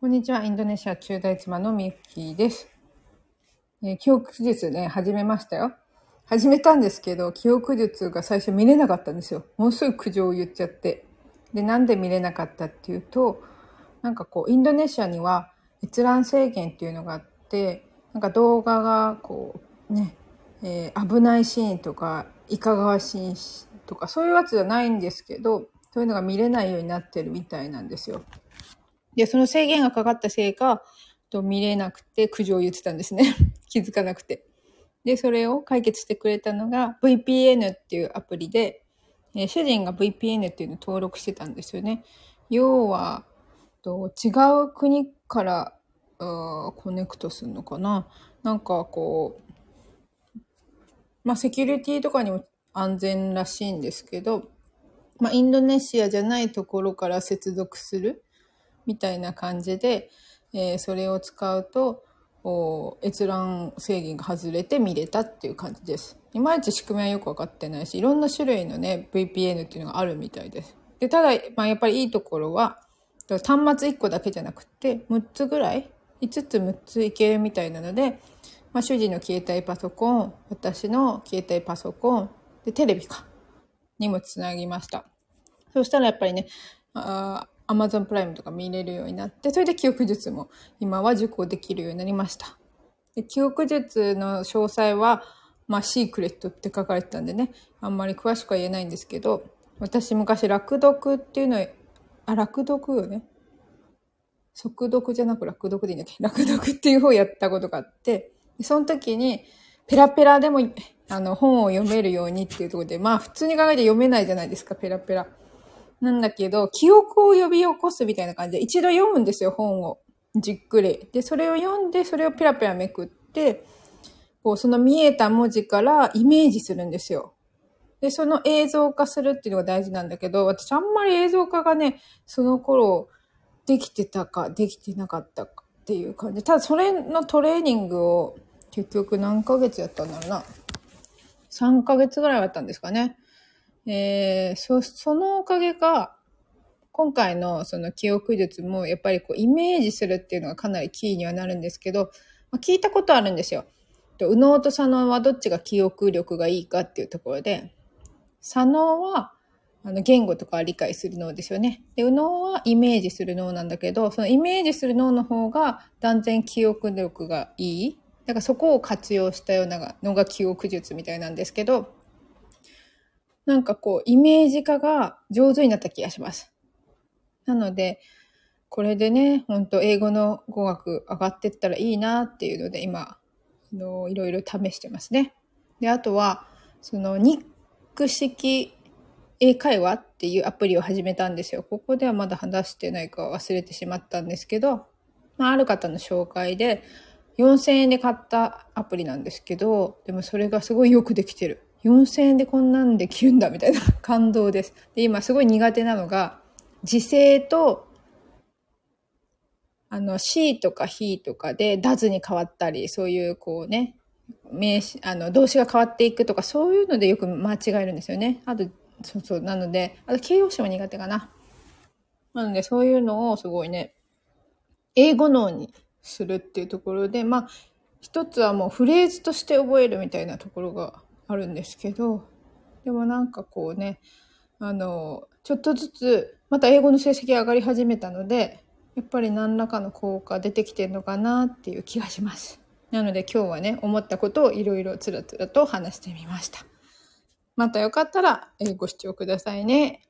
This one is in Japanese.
こんにちは。インドネシア中大妻のミッキーです。えー記憶術ね、始めましたよ。始めたんですけど、記憶術が最初見れなかったんですよ。ものすごい苦情を言っちゃって。で、なんで見れなかったっていうと、なんかこう、インドネシアには閲覧制限っていうのがあって、なんか動画がこう、ね、えー危ないシーンとか、いかがわしいとか、そういうやつじゃないんですけど、そういうのが見れないようになってるみたいなんですよ。で、その制限がかかったせいか、と見れなくて苦情を言ってたんですね。気づかなくて。で、それを解決してくれたのが VPN っていうアプリで、えー主人が VPN っていうのを登録してたんですよね。要は、と違う国からあーコネクトするのかななんかこう、まあセキュリティとかにも安全らしいんですけど、まあインドネシアじゃないところから接続するみたいな感じで、えーそれを使うと、閲覧制限が外れて見れたっていう感じです。いまいち仕組みはよくわかってないし、いろんな種類のね、VPN っていうのがあるみたいです。で、ただ、まあやっぱりいいところは、端末1個だけじゃなくて、6つぐらい ?5 つ6ついけるみたいなので、まあ主人の携帯パソコン、私の携帯パソコン、で、テレビか、にもつなぎました。そしたらやっぱりね、あ Amazon プライムとか見れるようになって、それで記憶術も今は受講できるようになりました。で記憶術の詳細は、まあ、シークレットって書かれてたんでね、あんまり詳しくは言えないんですけど、私昔、落読っていうのを、あ、落読よね。速読じゃなく落読でいいんだっけ？落読っていう方をやったことがあって、その時に、ペラペラでも、あの、本を読めるようにっていうところで、まあ、普通に考えて読めないじゃないですか、ペラペラ。なんだけど、記憶を呼び起こすみたいな感じで、一度読むんですよ、本を。じっくり。で、それを読んで、それをペラペラめくって、こう、その見えた文字からイメージするんですよ。で、その映像化するっていうのが大事なんだけど、私あんまり映像化がね、その頃、できてたか、できてなかったかっていう感じ。ただ、それのトレーニングを、結局何ヶ月やったんだろうな。3ヶ月ぐらいはやったんですかね。えー、そ、そのおかげか、今回のその記憶術もやっぱりこうイメージするっていうのがかなりキーにはなるんですけど、まあ、聞いたことあるんですよ。で右脳と左脳はどっちが記憶力がいいかっていうところで、左脳はあの言語とか理解する脳ですよね。で、右脳はイメージする脳なんだけど、そのイメージする脳の方が断然記憶力がいい。だからそこを活用したようなのが記憶術みたいなんですけど、なんかこう、イメージ化が上手になった気がします。なので、これでね、本当英語の語学上がってったらいいなっていうので、今、あのいろいろ試してますね。で、あとは、その、ニック式英会話っていうアプリを始めたんですよ。ここではまだ話してないか忘れてしまったんですけど、まあ、ある方の紹介で、4000円で買ったアプリなんですけど、でもそれがすごいよくできてる。4000円でこんなんできるんだみたいな感動です。で、今すごい苦手なのが、時制と、あの、she とか h とかで does に変わったり、そういうこうね、名詞、あの、動詞が変わっていくとか、そういうのでよく間違えるんですよね。あと、そうそう、なので、あと形容詞も苦手かな。なので、そういうのをすごいね、英語脳にするっていうところで、まあ、一つはもうフレーズとして覚えるみたいなところがあるんですけど、でもなんかこうね、あの、ちょっとずつ、また英語の成績上がり始めたので、やっぱり何らかの効果出てきてるのかなっていう気がします。なので今日はね、思ったことをいろいろつらつらと話してみました。またよかったら、えご視聴くださいね。